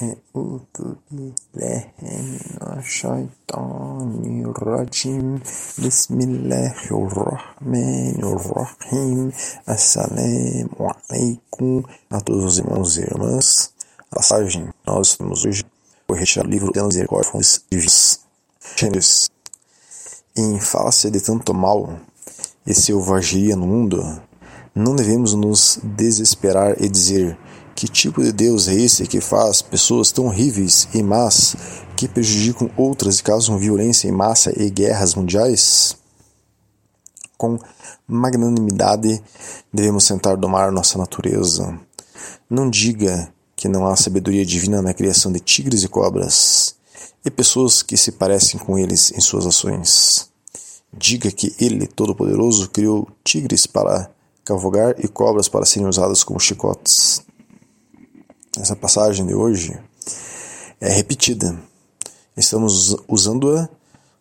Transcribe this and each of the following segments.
أعوذ بالله من الشيطان الرجيم بسم الله الرحمن الرحيم Assalamu alaikum a todos os irmãos e irmãs. A passagem nós estamos hoje foi retirado do livro de Misericórdia Fontes Divinas. Gênesis. Em face de tanto mal e selvageria no mundo, não devemos nos desesperar e dizer que tipo de Deus é esse que faz pessoas tão horríveis e más que prejudicam outras e causam violência em massa e guerras mundiais? Com magnanimidade devemos tentar domar nossa natureza. Não diga que não há sabedoria divina na criação de tigres e cobras e pessoas que se parecem com eles em suas ações. Diga que Ele, Todo-Poderoso, criou tigres para cavalgar e cobras para serem usadas como chicotes essa passagem de hoje é repetida. Estamos usando-a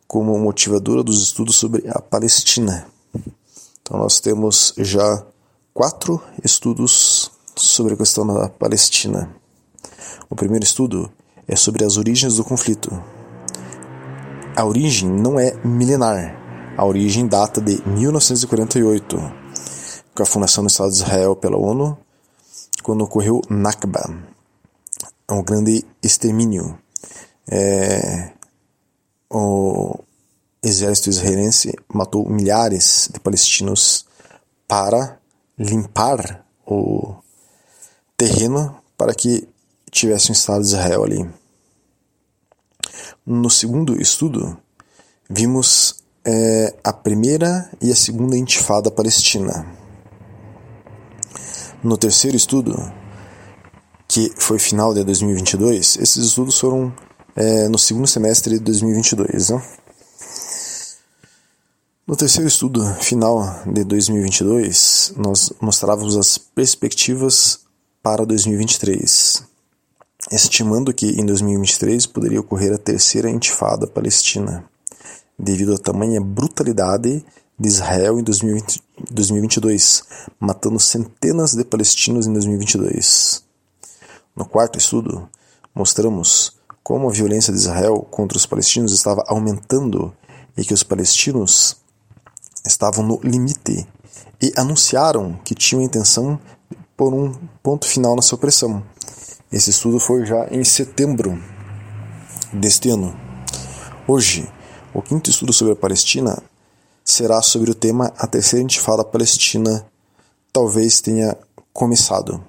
como motivadora dos estudos sobre a Palestina. Então, nós temos já quatro estudos sobre a questão da Palestina. O primeiro estudo é sobre as origens do conflito. A origem não é milenar. A origem data de 1948, com a fundação do Estado de Israel pela ONU quando ocorreu Nakba, um grande extermínio. É, o exército israelense matou milhares de palestinos para limpar o terreno para que tivesse um Estado de Israel ali. No segundo estudo, vimos é, a primeira e a segunda intifada palestina. No terceiro estudo, que foi final de 2022, esses estudos foram é, no segundo semestre de 2022. Né? No terceiro estudo final de 2022, nós mostrávamos as perspectivas para 2023, estimando que em 2023 poderia ocorrer a terceira intifada palestina, devido à tamanha brutalidade de Israel em 2020, 2022, matando centenas de palestinos em 2022. No quarto estudo, mostramos como a violência de Israel contra os palestinos estava aumentando e que os palestinos estavam no limite e anunciaram que tinham a intenção de pôr um ponto final nessa opressão. Esse estudo foi já em setembro deste ano. Hoje, o quinto estudo sobre a Palestina será sobre o tema A Terceira Intifada Palestina talvez tenha começado.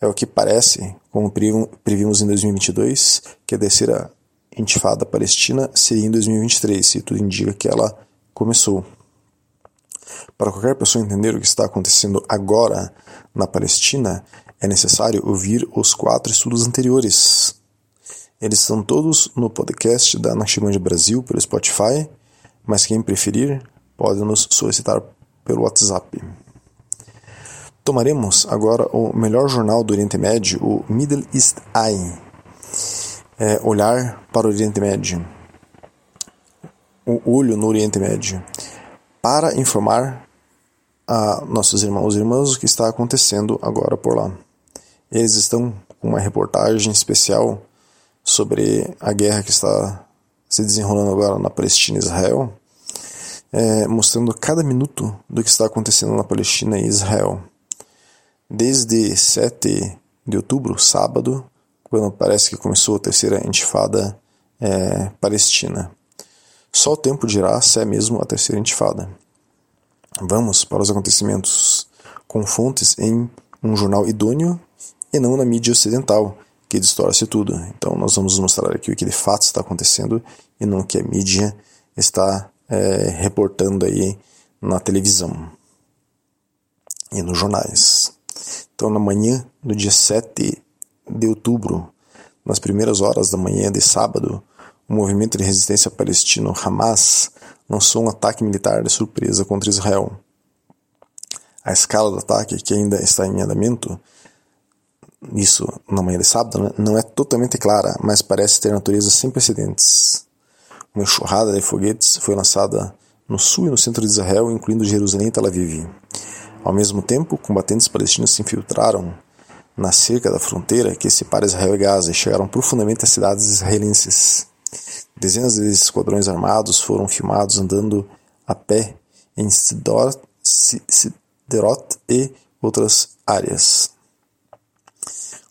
É o que parece, como previmos em 2022, que a terceira intifada palestina seria em 2023, e tudo indica que ela começou. Para qualquer pessoa entender o que está acontecendo agora na Palestina, é necessário ouvir os quatro estudos anteriores. Eles estão todos no podcast da Naqshband Brasil pelo Spotify mas quem preferir pode nos solicitar pelo WhatsApp. Tomaremos agora o melhor jornal do Oriente Médio, o Middle East Eye. É, olhar para o Oriente Médio. O olho no Oriente Médio. Para informar a nossos irmãos e irmãs o que está acontecendo agora por lá. Eles estão com uma reportagem especial sobre a guerra que está se desenrolando agora na Palestina e Israel, é, mostrando cada minuto do que está acontecendo na Palestina e Israel. Desde 7 de outubro, sábado, quando parece que começou a terceira intifada é, palestina. Só o tempo dirá se é mesmo a terceira intifada. Vamos para os acontecimentos com fontes em um jornal idôneo e não na mídia ocidental, que distorce tudo. Então nós vamos mostrar aqui o que de fato está acontecendo e não o que a mídia está é, reportando aí na televisão e nos jornais. Então na manhã do dia 7 de outubro, nas primeiras horas da manhã de sábado, o movimento de resistência palestino Hamas lançou um ataque militar de surpresa contra Israel. A escala do ataque, que ainda está em andamento, isso na manhã de sábado, né, não é totalmente clara, mas parece ter natureza sem precedentes. Uma enxurrada de foguetes foi lançada no sul e no centro de Israel, incluindo Jerusalém e Tel Aviv. Ao mesmo tempo, combatentes palestinos se infiltraram na cerca da fronteira que separa Israel e Gaza e chegaram profundamente às cidades israelenses. Dezenas de esquadrões armados foram filmados andando a pé em Sderot e outras áreas.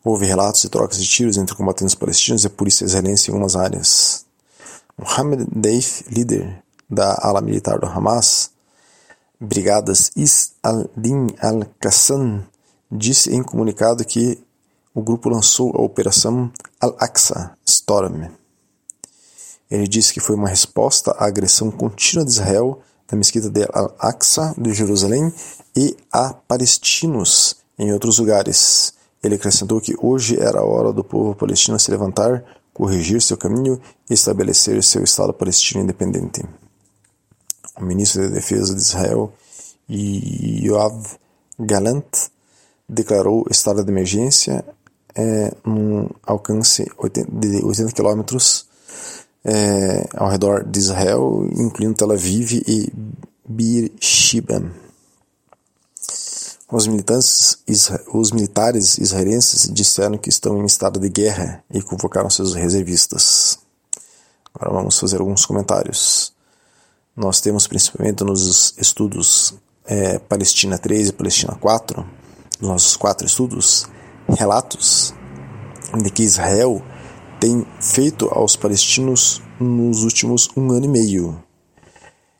Houve relatos de trocas de tiros entre combatentes palestinos e a polícia israelense em algumas áreas. Mohammed Deif, líder da ala militar do Hamas, brigadas Is al-Din al-Qassam, disse em comunicado que o grupo lançou a Operação Al-Aqsa Storm. Ele disse que foi uma resposta à agressão contínua de Israel na mesquita de Al-Aqsa de Jerusalém e a palestinos em outros lugares. Ele acrescentou que hoje era a hora do povo palestino se levantar, corrigir seu caminho e estabelecer seu Estado palestino independente. O ministro da Defesa de Israel, Yoav Galant, declarou estado de emergência é, num alcance de 80 quilômetros é, ao redor de Israel, incluindo Tel Aviv e Beersheba. Os, os militares israelenses disseram que estão em estado de guerra e convocaram seus reservistas. Agora vamos fazer alguns comentários. Nós temos principalmente nos estudos é, Palestina 3 e Palestina 4, nos nossos quatro estudos, relatos de que Israel tem feito aos palestinos nos últimos um ano e meio.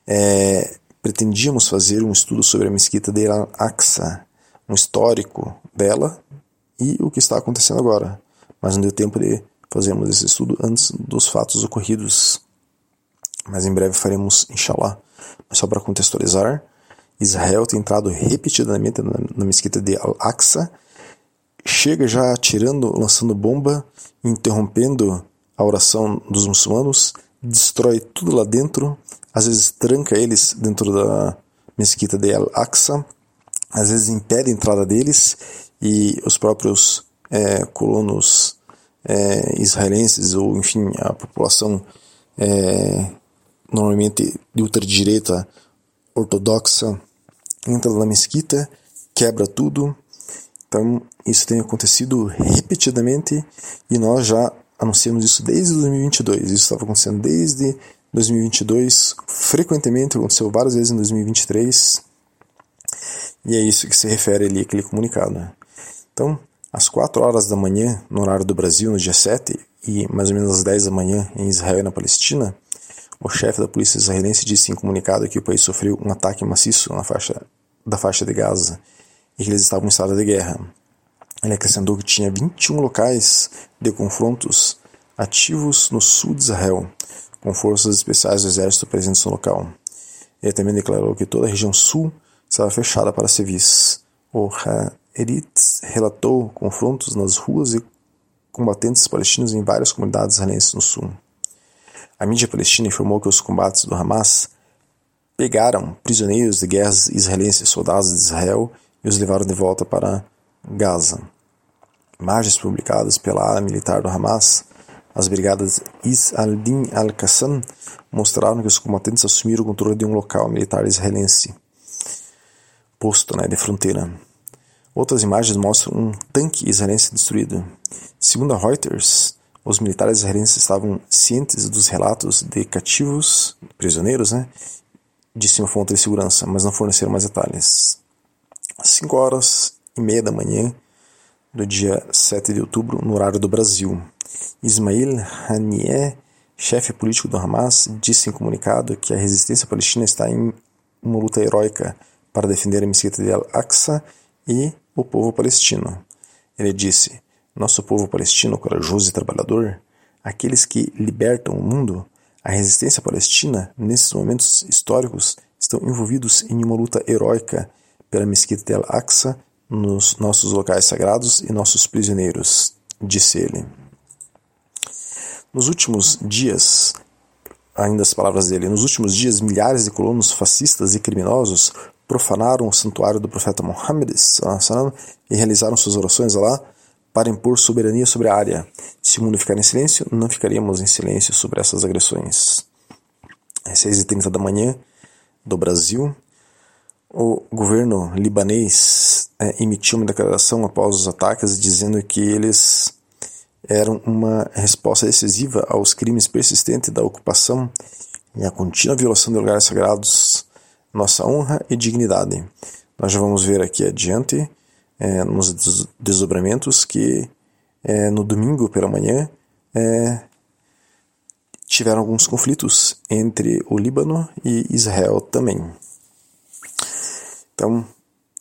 É, pretendíamos fazer um estudo sobre a mesquita de Al-Aqsa, um histórico dela e o que está acontecendo agora, mas não deu tempo de fazermos esse estudo antes dos fatos ocorridos. Mas em breve faremos, inshallah. Mas só para contextualizar, Israel tem entrado repetidamente na, na mesquita de Al-Aqsa, chega já atirando, lançando bomba, interrompendo a oração dos muçulmanos, destrói tudo lá dentro, às vezes tranca eles dentro da mesquita de Al-Aqsa, às vezes impede a entrada deles e os próprios é, colonos é, israelenses ou enfim a população é, normalmente de ultradireita ortodoxa entra na mesquita, quebra tudo. Então isso tem acontecido repetidamente e nós já anunciamos isso desde 2022. Isso estava acontecendo desde 2022, frequentemente, aconteceu várias vezes em 2023. E é isso que se refere ali aquele comunicado. Então, às 4 horas da manhã, no horário do Brasil, no dia 7, e mais ou menos às 10 da manhã em Israel e na Palestina, o chefe da polícia israelense disse em comunicado que o país sofreu um ataque maciço na faixa da faixa de Gaza e que eles estavam em estado de guerra. Ele acrescentou que tinha 21 locais de confrontos ativos no sul de Israel, com forças especiais do exército presentes no local. Ele também declarou que toda a região sul estava fechada para civis. O Haaretz relatou confrontos nas ruas e combatentes palestinos em várias comunidades israelenses no sul. A mídia palestina informou que os combates do Hamas pegaram prisioneiros de guerras israelenses, soldados de Israel, e os levaram de volta para Gaza. Imagens publicadas pela ala militar do Hamas, as brigadas Is al-Din al-Qassam, mostraram que os combatentes assumiram o controle de um local militar israelense, posto né, de fronteira. Outras imagens mostram um tanque israelense destruído. Segundo a Reuters, os militares israelenses estavam cientes dos relatos de cativos, prisioneiros, né, disse uma fonte de segurança, mas não forneceram mais detalhes. Às 5 horas e meia da manhã do dia 7 de outubro, no horário do Brasil, Ismail Haniyeh, chefe político do Hamas, disse em comunicado que a resistência palestina está em uma luta heróica para defender a mesquita de Al-Aqsa e o povo palestino. Ele disse: Nosso povo palestino, corajoso e trabalhador, aqueles que libertam o mundo, a resistência palestina, nesses momentos históricos, estão envolvidos em uma luta heróica pela Mesquita de Al-Aqsa, nos nossos locais sagrados e nossos prisioneiros, disse ele. Nos últimos dias, ainda as palavras dele, nos últimos dias, milhares de colonos fascistas e criminosos profanaram o santuário do profeta Muhammad e realizaram suas orações lá para impor soberania sobre a área. Se o mundo ficar em silêncio, não ficaríamos em silêncio sobre essas agressões. Às 6h30 da manhã do Brasil, o governo libanês é, emitiu uma declaração após os ataques dizendo que eles eram uma resposta decisiva aos crimes persistentes da ocupação e à contínua violação de lugares sagrados, nossa honra e dignidade. Nós já vamos ver aqui adiante, é, nos desdobramentos, que é, no domingo pela manhã é, tiveram alguns conflitos entre o Líbano e Israel também. Então,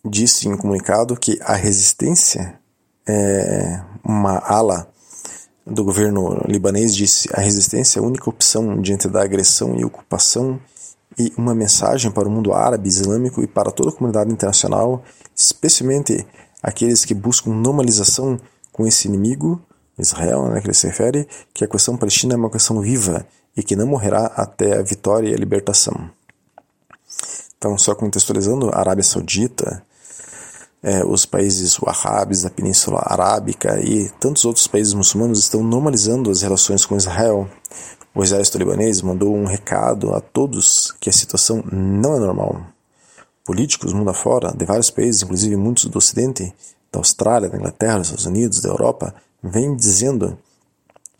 disse em comunicado que a resistência, é, uma ala do governo libanês disse a resistência é a única opção diante da agressão e ocupação e uma mensagem para o mundo árabe, islâmico e para toda a comunidade internacional, especialmente aqueles que buscam normalização com esse inimigo, Israel, né, que ele se refere, que a questão palestina é uma questão viva e que não morrerá até a vitória e a libertação. Então, só contextualizando, a Arábia Saudita, é, os países wahhabis da Península Arábica e tantos outros países muçulmanos estão normalizando as relações com Israel. O exército libanês mandou um recado a todos que a situação não é normal. Políticos mundo afora, de vários países, inclusive muitos do Ocidente, da Austrália, da Inglaterra, dos Estados Unidos, da Europa, vêm dizendo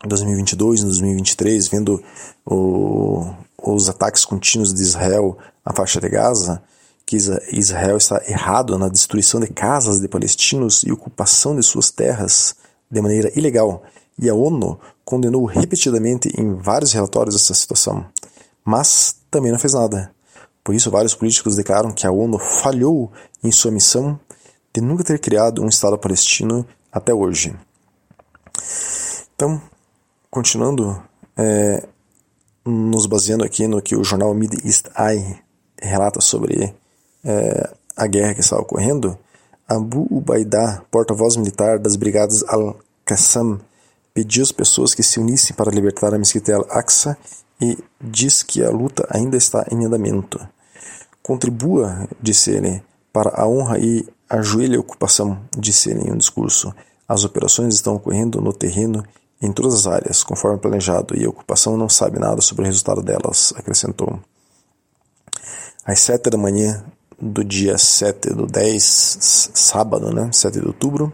em 2022, em 2023, vendo o, os ataques contínuos de Israel à faixa de Gaza, que Israel está errado na destruição de casas de palestinos e ocupação de suas terras de maneira ilegal, e a ONU condenou repetidamente em vários relatórios essa situação, mas também não fez nada. Por isso, vários políticos declaram que a ONU falhou em sua missão de nunca ter criado um Estado palestino até hoje. Então, continuando, é, nos baseando aqui no que o jornal Mid East Eye relata sobre é, a guerra que estava ocorrendo, Abu Ubaidah, porta-voz militar das brigadas Al-Qassam, pediu às pessoas que se unissem para libertar a mesquita Al-Aqsa e diz que a luta ainda está em andamento. Contribua, disse ele, para a honra e ajoelhe a ocupação, disse ele em um discurso. As operações estão ocorrendo no terreno em todas as áreas, conforme planejado, e a ocupação não sabe nada sobre o resultado delas, acrescentou. Às sete da manhã do dia 7 do 10, sábado, né, 7 de outubro,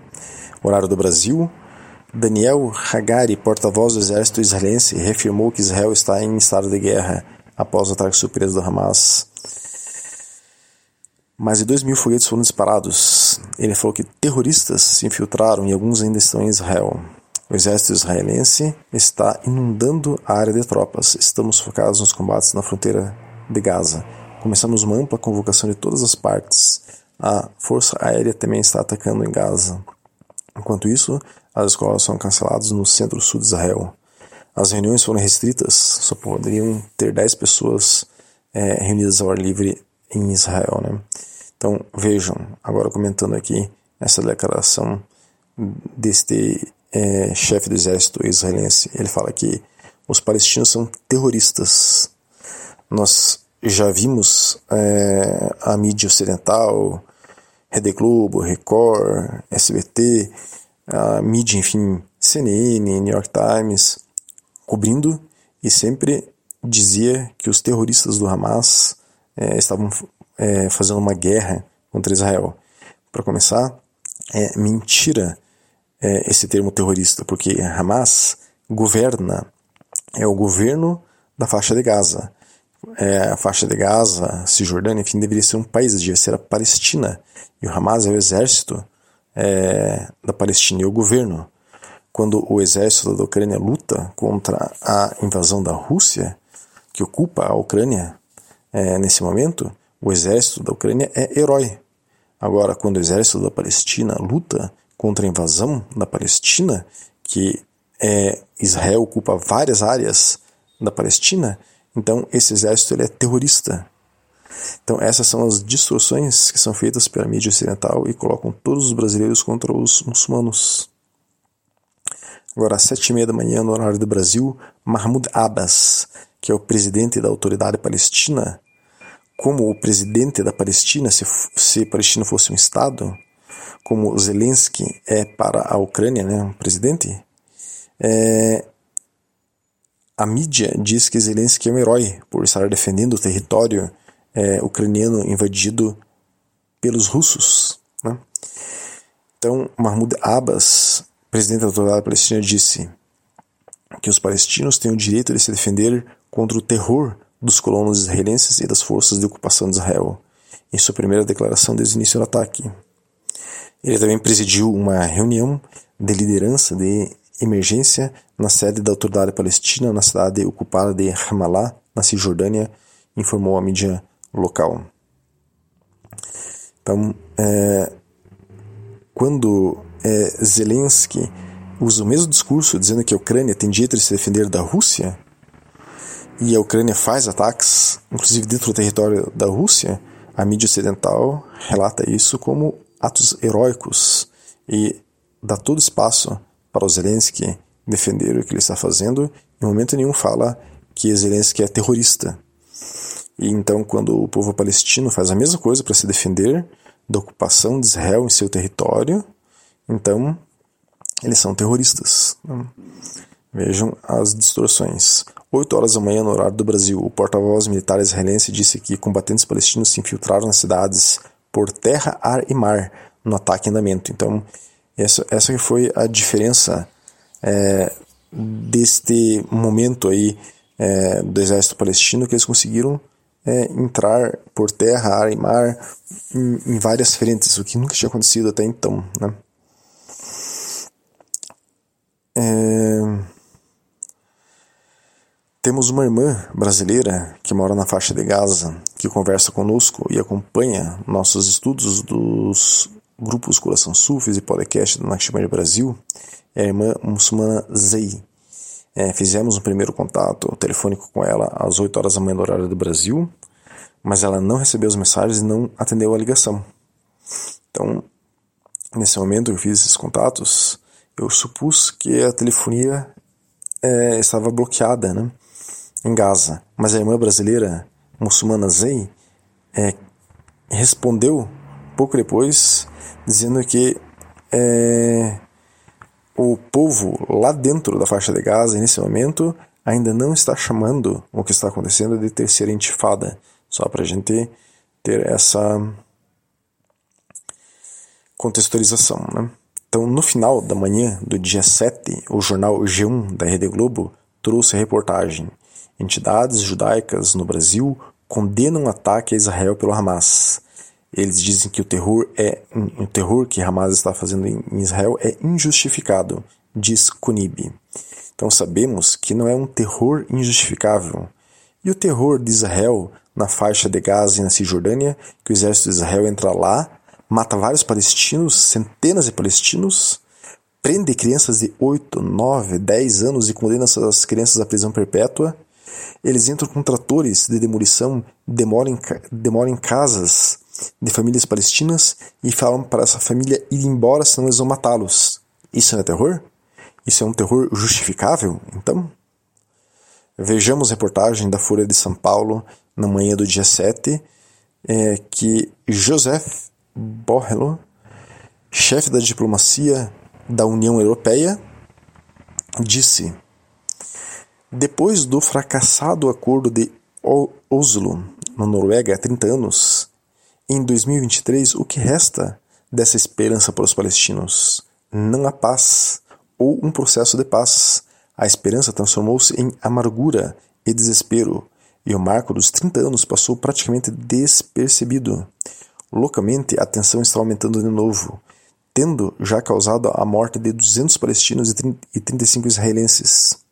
horário do Brasil, Daniel Hagari, porta-voz do exército israelense, reafirmou que Israel está em estado de guerra após o ataque surpresa do Hamas. Mais de 2 mil foguetes foram disparados. Ele falou que terroristas se infiltraram e alguns ainda estão em Israel. O exército israelense está inundando a área de tropas. Estamos focados nos combates na fronteira de Gaza. Começamos uma ampla convocação de todas as partes. A Força Aérea também está atacando em Gaza. Enquanto isso, as escolas são canceladas no centro-sul de Israel. As reuniões foram restritas, só poderiam ter 10 pessoas é, reunidas ao ar livre em Israel. Né? Então vejam, agora comentando aqui essa declaração deste é, chefe do exército israelense. Ele fala que os palestinos são terroristas. Nós já vimos é, a mídia ocidental, Rede Globo, Record, SBT, a mídia, enfim, CNN, New York Times, cobrindo e sempre dizia que os terroristas do Hamas é, estavam é, fazendo uma guerra contra Israel. Para começar, é mentira é, esse termo terrorista, porque Hamas governa, é o governo da faixa de Gaza é, a faixa de Gaza, Cisjordânia, enfim, deveria ser um país, devia ser a Palestina. E o Hamas é o exército é, da Palestina e o governo. Quando o exército da Ucrânia luta contra a invasão da Rússia, que ocupa a Ucrânia é, nesse momento, o exército da Ucrânia é herói. Agora, quando o exército da Palestina luta contra a invasão da Palestina, que é, Israel ocupa várias áreas da Palestina, então, esse exército ele é terrorista. Então, essas são as distorções que são feitas pela mídia ocidental e colocam todos os brasileiros contra os muçulmanos. Agora, às sete e meia da manhã, no horário do Brasil, Mahmoud Abbas, que é o presidente da autoridade palestina, como o presidente da Palestina, se, se Palestina fosse um Estado, como Zelensky é para a Ucrânia, né, um presidente, é, a mídia diz que Zelensky é um herói por estar defendendo o território é, ucraniano invadido pelos russos. Né? Então, Mahmoud Abbas, presidente da Autoridade Palestina, disse que os palestinos têm o direito de se defender contra o terror dos colonos israelenses e das forças de ocupação de Israel, em sua primeira declaração desde o início do ataque. Ele também presidiu uma reunião de liderança de emergência na sede da Autoridade Palestina na cidade ocupada de Ramallah, na Cisjordânia, informou a mídia local. Então, é, quando é, Zelensky usa o mesmo discurso dizendo que a Ucrânia tem direito de se defender da Rússia, e a Ucrânia faz ataques, inclusive dentro do território da Rússia, a mídia ocidental relata isso como atos heróicos e dá todo espaço para o Zelensky defender o que ele está fazendo. Em momento nenhum fala que Zelensky é terrorista. E então, quando o povo palestino faz a mesma coisa para se defender da ocupação de Israel em seu território, então eles são terroristas. Vejam as distorções. 8 horas da manhã, no horário do Brasil, o porta-voz militar israelense disse que combatentes palestinos se infiltraram nas cidades por terra, ar e mar no ataque em andamento. Então, essa, essa foi a diferença é, deste momento aí é, do exército palestino, que eles conseguiram é, entrar por terra, ar e mar em, em, várias frentes, o que nunca tinha acontecido até então. Né? É... Temos uma irmã brasileira que mora na faixa de Gaza, que conversa conosco e acompanha nossos estudos dos grupos Coração Sufis e podcast do Nakshimari Brasil, é a irmã muçulmana Zei. É, fizemos um primeiro contato telefônico com ela às 8 horas da manhã do horário do Brasil, mas ela não recebeu as mensagens e não atendeu a ligação. Então, nesse momento eu fiz esses contatos, eu supus que a telefonia é, estava bloqueada, né? Em Gaza. Mas a irmã brasileira muçulmana Zei é, respondeu pouco depois dizendo que é, o povo lá dentro da faixa de Gaza, nesse momento, ainda não está chamando o que está acontecendo de terceira intifada. Só para a gente ter essa contextualização. Né? Então, no final da manhã do dia 7, o jornal G1 da Rede Globo trouxe a reportagem Entidades judaicas no Brasil condenam o ataque a Israel pelo Hamas. Eles dizem que o terror é o terror que Hamas está fazendo em Israel é injustificado, diz Kunib. Então sabemos que não é um terror injustificável. E o terror de Israel na faixa de Gaza e na Cisjordânia, que o exército de Israel entra lá, mata vários palestinos, centenas de palestinos, prende crianças de 8, 9, 10 anos e condena essas crianças à prisão perpétua, eles entram com tratores de demolição, demolem, demolem casas de famílias palestinas e falam para essa família ir embora, senão eles vão matá-los. Isso não é terror? Isso é um terror justificável, então? Vejamos reportagem da Folha de São Paulo na manhã do dia 7, é, que Joseph Borrello, chefe da diplomacia da União Europeia, disse depois do fracassado acordo de Oslo, na Noruega, há 30 anos, em 2023, o que resta dessa esperança para os palestinos? Não há paz ou um processo de paz. A esperança transformou-se em amargura e desespero, e o marco dos 30 anos passou praticamente despercebido. Localmente, a tensão está aumentando de novo, tendo já causado a morte de 200 palestinos e 35 israelenses.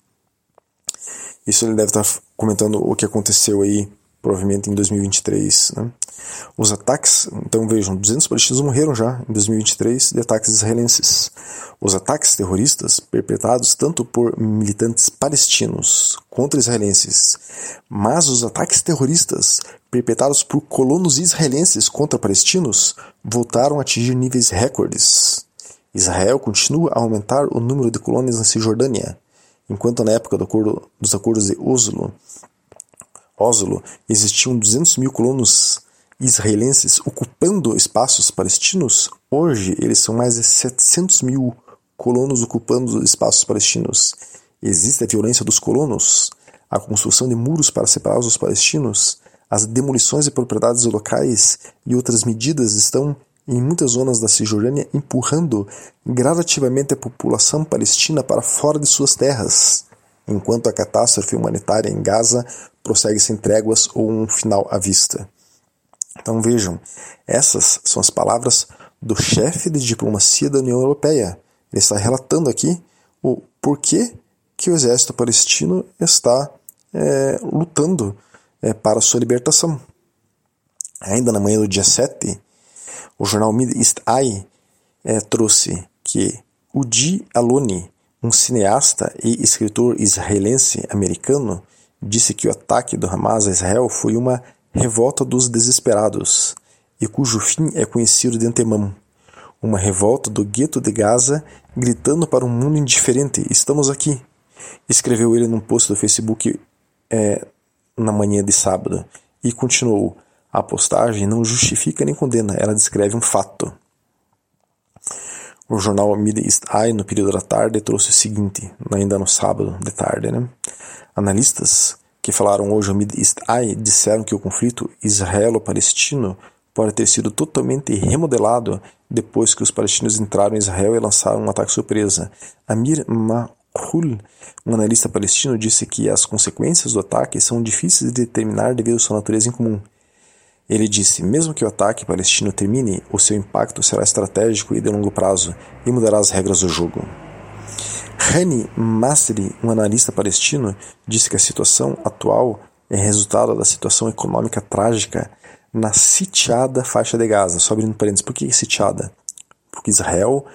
Isso ele deve estar comentando o que aconteceu aí, provavelmente em 2023. Né? Os ataques, então vejam, 200 palestinos morreram já em 2023 de ataques israelenses. Os ataques terroristas perpetrados tanto por militantes palestinos contra israelenses, mas os ataques terroristas perpetrados por colonos israelenses contra palestinos voltaram a atingir níveis recordes. Israel continua a aumentar o número de colônias na Cisjordânia, enquanto na época do acordo, dos acordos de Oslo, Oslo existiam 200 mil colonos israelenses ocupando espaços palestinos, hoje eles são mais de 700 mil colonos ocupando espaços palestinos. Existe a violência dos colonos, a construção de muros para separar os palestinos, as demolições de propriedades locais e outras medidas estão, em muitas zonas da Cisjordânia, empurrando gradativamente a população palestina para fora de suas terras, enquanto a catástrofe humanitária em Gaza prossegue sem tréguas ou um final à vista. Então vejam, essas são as palavras do chefe de diplomacia da União Europeia. Ele está relatando aqui o porquê que o exército palestino está é, lutando é, para sua libertação. Ainda na manhã do dia 7, o jornal Mid East Eye é, trouxe que Udi Aloni, um cineasta e escritor israelense americano, disse que o ataque do Hamas a Israel foi uma revolta dos desesperados e cujo fim é conhecido de antemão. Uma revolta do gueto de Gaza gritando para um mundo indiferente: Estamos aqui! Escreveu ele num post do Facebook é, na manhã de sábado e continuou: A postagem não justifica nem condena, ela descreve um fato. O jornal Mid East Eye, no período da tarde, trouxe o seguinte, ainda no sábado de tarde, né? Analistas que falaram hoje ao Mid East Eye disseram que o conflito israelo-palestino pode ter sido totalmente remodelado depois que os palestinos entraram em Israel e lançaram um ataque surpresa. Amir Mahul, um analista palestino, disse que as consequências do ataque são difíceis de determinar devido à sua natureza incomum. Ele disse: mesmo que o ataque palestino termine, o seu impacto será estratégico e de longo prazo e mudará as regras do jogo. Hani Masri, um analista palestino, disse que a situação atual é resultado da situação econômica trágica na sitiada faixa de Gaza. Só abrindo parênteses, por que sitiada? Porque Israel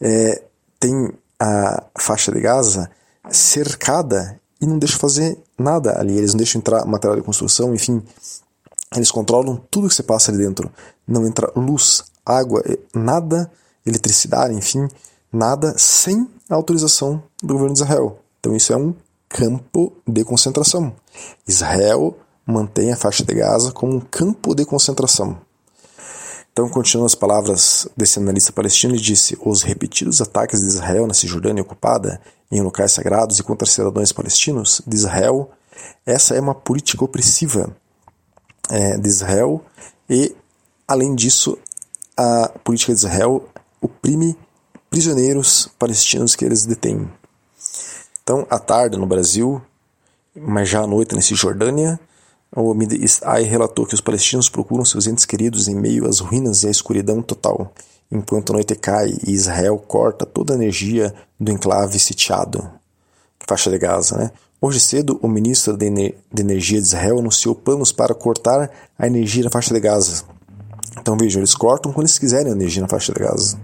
é, tem a faixa de Gaza cercada e não deixa fazer nada ali. Eles não deixam entrar material de construção, enfim. Eles controlam tudo que se passa ali dentro. Não entra luz, água, nada, eletricidade, enfim, nada sem autorização do governo de Israel. Então isso é um campo de concentração. Israel mantém a faixa de Gaza como um campo de concentração. Então, continuando as palavras desse analista palestino, ele disse: os repetidos ataques de Israel na Cisjordânia ocupada, em locais sagrados e contra cidadãos palestinos de Israel, essa é uma política opressiva é, de Israel e, além disso, a política de Israel oprime prisioneiros palestinos que eles detêm. Então, à tarde no Brasil, mas já à noite na Cisjordânia, o Mid relatou que os palestinos procuram seus entes queridos em meio às ruínas e à escuridão total, enquanto a noite cai e Israel corta toda a energia do enclave sitiado, faixa de Gaza. Né? Hoje cedo, o ministro de, Energia de Israel anunciou planos para cortar a energia na faixa de Gaza. Então vejam, eles cortam quando eles quiserem a energia na faixa de Gaza.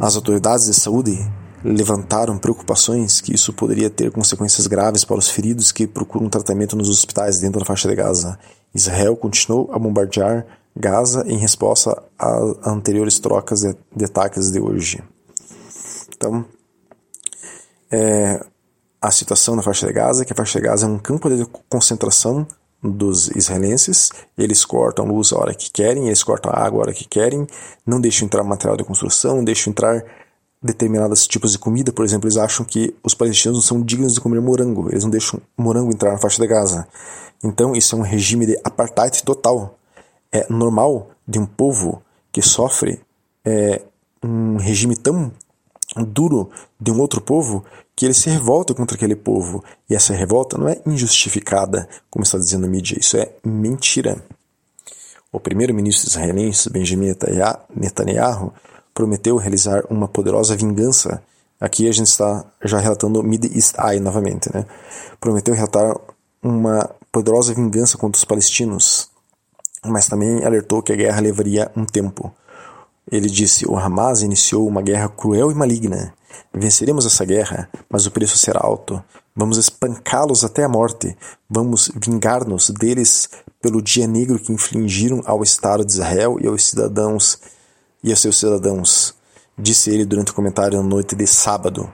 As autoridades de saúde levantaram preocupações que isso poderia ter consequências graves para os feridos que procuram tratamento nos hospitais dentro da faixa de Gaza. Israel continuou a bombardear Gaza em resposta a anteriores trocas de ataques de hoje. Então, é, a situação na faixa de Gaza que a faixa de Gaza é um campo de concentração dos israelenses, eles cortam luz a hora que querem, eles cortam água a hora que querem, não deixam entrar material de construção, não deixam entrar determinados tipos de comida, por exemplo, eles acham que os palestinos não são dignos de comer morango, eles não deixam morango entrar na faixa de Gaza. Então, isso é um regime de apartheid total. É normal de um povo que sofre é, um regime tão duro de um outro povo que ele se revolta contra aquele povo. E essa revolta não é injustificada, como está dizendo a mídia, isso é mentira. O primeiro-ministro israelense, Benjamin Netanyahu, prometeu realizar uma poderosa vingança. Aqui a gente está já relatando Mid East Eye novamente, né? Prometeu relatar uma poderosa vingança contra os palestinos, mas também alertou que a guerra levaria um tempo. Ele disse: O Hamas iniciou uma guerra cruel e maligna. Venceremos essa guerra, mas o preço será alto. Vamos espancá-los até a morte. Vamos vingar-nos deles pelo dia negro que infligiram ao Estado de Israel e aos cidadãos e a seus cidadãos, disse ele durante o comentário na noite de sábado.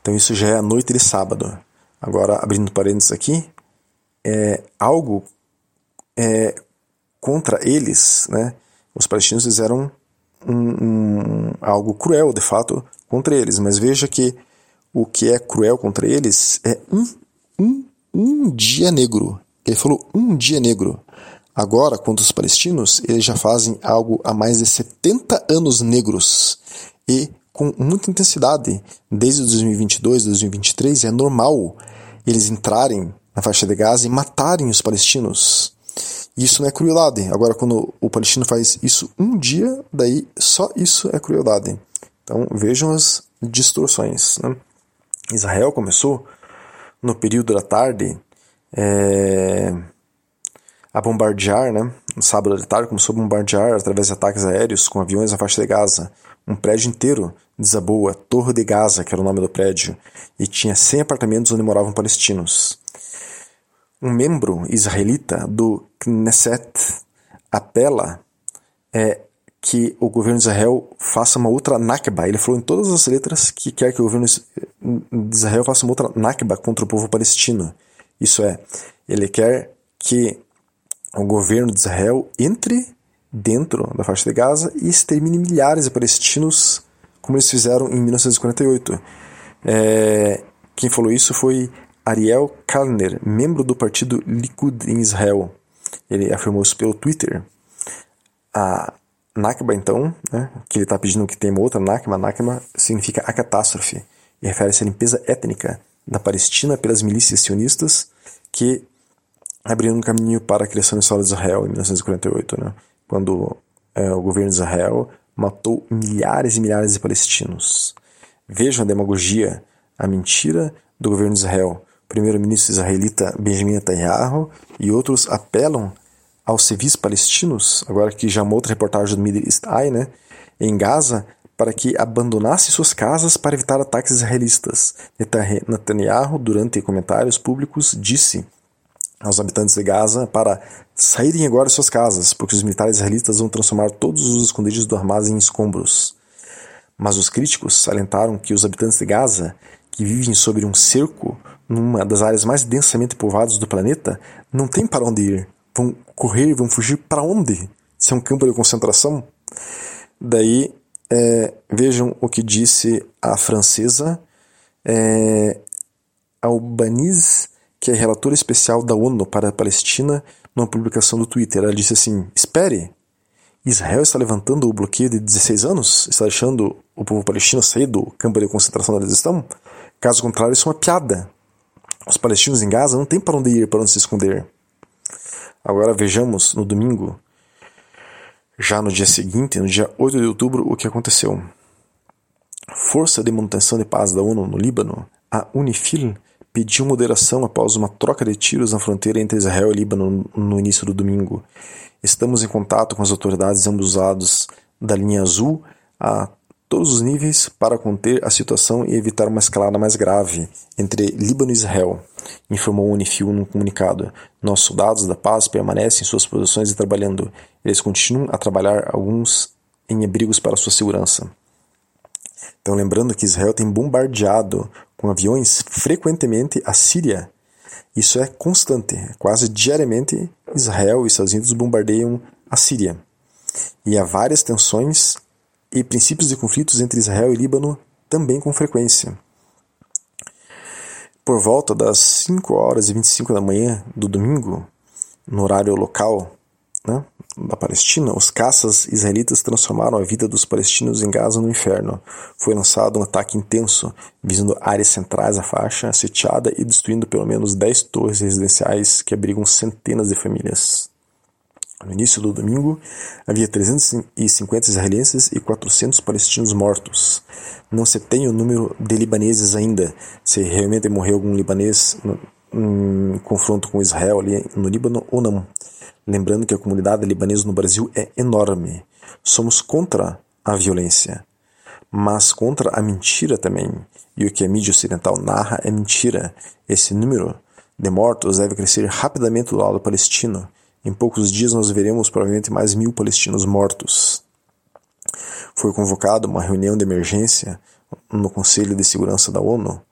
Então isso já é a noite de sábado. Agora, abrindo parênteses aqui, é algo é, contra eles, né? Os palestinos fizeram um, um, algo cruel, de fato, contra eles. Mas veja que o que é cruel contra eles é um, um, um dia negro Ele falou um dia negro. Agora, quanto os palestinos, eles já fazem algo há mais de 70 anos negros. E com muita intensidade. Desde 2022, 2023, é normal eles entrarem na faixa de Gaza e matarem os palestinos. Isso não é crueldade. Agora, quando o palestino faz isso um dia, daí só isso é crueldade. Então vejam as distorções. Né? Israel começou no período da tarde é, a bombardear, né? no sábado de tarde começou a bombardear através de ataques aéreos com aviões na faixa de Gaza. Um prédio inteiro desabou, a Torre de Gaza, que era o nome do prédio, e tinha 100 apartamentos onde moravam palestinos um membro israelita do Knesset apela é, que o governo de Israel faça uma outra Nakba. Ele falou em todas as letras que quer que o governo de Israel faça uma outra Nakba contra o povo palestino. Isso é, ele quer que o governo de Israel entre dentro da faixa de Gaza e extermine milhares de palestinos, como eles fizeram em 1948. É, quem falou isso foi Ariel Kalner, membro do partido Likud em Israel. Ele afirmou isso pelo Twitter. A Nakba, então, né, que ele está pedindo que tenha outra Nakba, Nakba significa a catástrofe e refere-se à limpeza étnica da Palestina pelas milícias sionistas que abriram um caminho para a criação do Estado de Israel em 1948, né, quando é, o governo de Israel matou milhares e milhares de palestinos. Vejam a demagogia, a mentira do governo de Israel primeiro-ministro israelita Benjamin Netanyahu e outros apelam aos civis palestinos, agora que já uma outra reportagem do Middle East Eye, né, em Gaza, para que abandonassem suas casas para evitar ataques israelistas. Netanyahu, durante comentários públicos, disse aos habitantes de Gaza para saírem agora de suas casas, porque os militares israelitas vão transformar todos os esconderijos do Hamas em escombros. Mas os críticos salientaram que os habitantes de Gaza, que vivem sobre um cerco numa das áreas mais densamente povoadas do planeta, não tem para onde ir. Vão correr, vão fugir para onde? Se é um campo de concentração? Daí, é, vejam o que disse a francesa é, Albanese, que é relatora especial da ONU para a Palestina, numa publicação do Twitter. Ela disse assim: Espere, Israel está levantando o bloqueio de 16 anos? Está deixando o povo palestino sair do campo de concentração onde eles estão? Caso contrário, isso é uma piada. Os palestinos em Gaza não têm para onde ir, para onde se esconder. Agora vejamos no domingo, já no dia seguinte, no dia 8 de outubro, o que aconteceu. Força de Manutenção de Paz da ONU no Líbano, a UNIFIL, pediu moderação após uma troca de tiros na fronteira entre Israel e Líbano no início do domingo. Estamos em contato com as autoridades de ambos os lados da linha azul a todos os níveis para conter a situação e evitar uma escalada mais grave entre Líbano e Israel, informou a Unifil num comunicado. Nossos soldados da paz permanecem em suas posições e trabalhando. Eles continuam a trabalhar alguns em abrigos para sua segurança. Então, lembrando que Israel tem bombardeado com aviões frequentemente a Síria. Isso é constante. Quase diariamente, Israel e Estados Unidos bombardeiam a Síria. E há várias tensões e princípios de conflitos entre Israel e Líbano também com frequência. Por volta das 5 horas e 25 da manhã do domingo, no horário local né, da Palestina, os caças israelitas transformaram a vida dos palestinos em Gaza no inferno. Foi lançado um ataque intenso, visando áreas centrais da faixa, sitiada e destruindo pelo menos 10 torres residenciais que abrigam centenas de famílias. No início do domingo, havia 350 israelenses e 400 palestinos mortos. Não se tem o número de libaneses ainda, se realmente morreu algum libanês em confronto com Israel ali no Líbano ou não. Lembrando que a comunidade libanesa no Brasil é enorme. Somos contra a violência, mas contra a mentira também. E o que a mídia ocidental narra é mentira. Esse número de mortos deve crescer rapidamente do lado palestino em poucos dias nós veremos provavelmente mais mil palestinos mortos. Foi convocada uma reunião de emergência no Conselho de Segurança da ONU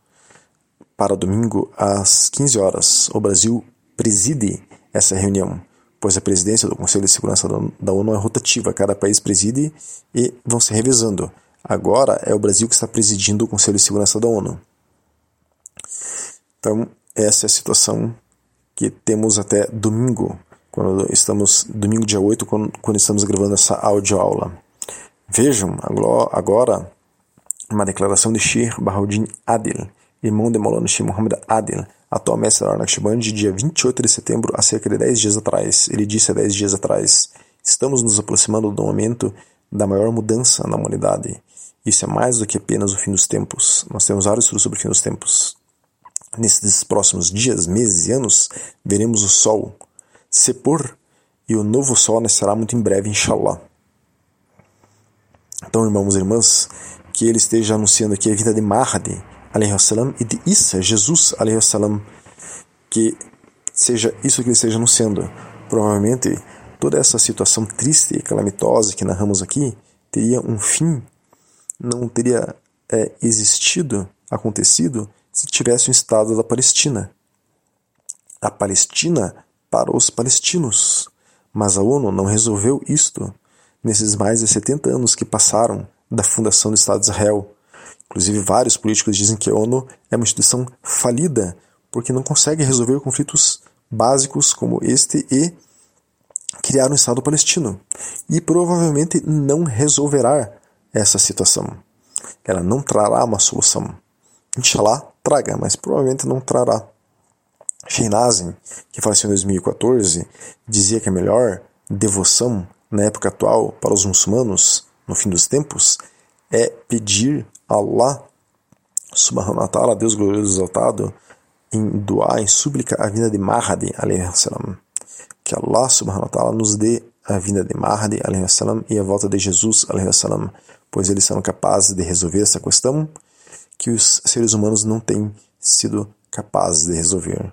para domingo às 15 horas. O Brasil preside essa reunião, pois a presidência do Conselho de Segurança da ONU é rotativa, cada país preside e vão se revezando. Agora é o Brasil que está presidindo o Conselho de Segurança da ONU. Então, essa é a situação que temos até domingo, quando estamos domingo dia 8, quando, quando estamos gravando essa audioaula. Vejam agora uma declaração de Sheikh Bahauddin Adil, irmão de Maulana Sheikh Muhammad Adil, atual mestre da Naqshband, dia 28 de setembro, há cerca de 10 dias atrás. Ele disse há 10 dias atrás: Estamos nos aproximando do momento da maior mudança na humanidade. Isso é mais do que apenas o fim dos tempos. Nós temos vários estudos sobre o fim dos tempos. Nesses próximos dias, meses e anos, veremos o Sol se pôr e o novo Sol nascerá muito em breve, inshallah. Então, irmãos e irmãs, que ele esteja anunciando aqui a vida de Mahdi, salam, e de Isa, Jesus, salam, que seja isso que ele esteja anunciando. Provavelmente, toda essa situação triste e calamitosa que narramos aqui teria um fim, não teria é, existido, acontecido, se tivesse um Estado da Palestina. A Palestina para os palestinos. Mas a ONU não resolveu isto nesses mais de 70 anos que passaram da fundação do Estado de Israel. Inclusive, vários políticos dizem que a ONU é uma instituição falida porque não consegue resolver conflitos básicos como este e criar um Estado palestino. E provavelmente não resolverá essa situação. Ela não trará uma solução. Inshallah, traga, mas provavelmente não trará. Sheinazin, que faleceu em 2014, dizia que a melhor devoção na época atual para os muçulmanos, no fim dos tempos, é pedir a Allah subhanahu wa ta'ala, Deus glorioso exaltado, em doar, em súplica, a vinda de Mahdi, que Allah subhanahu wa ta'ala nos dê a vinda de Mahdi, salam, e a volta de Jesus, salam, pois eles são capazes de resolver essa questão que os seres humanos não têm sido capazes de resolver.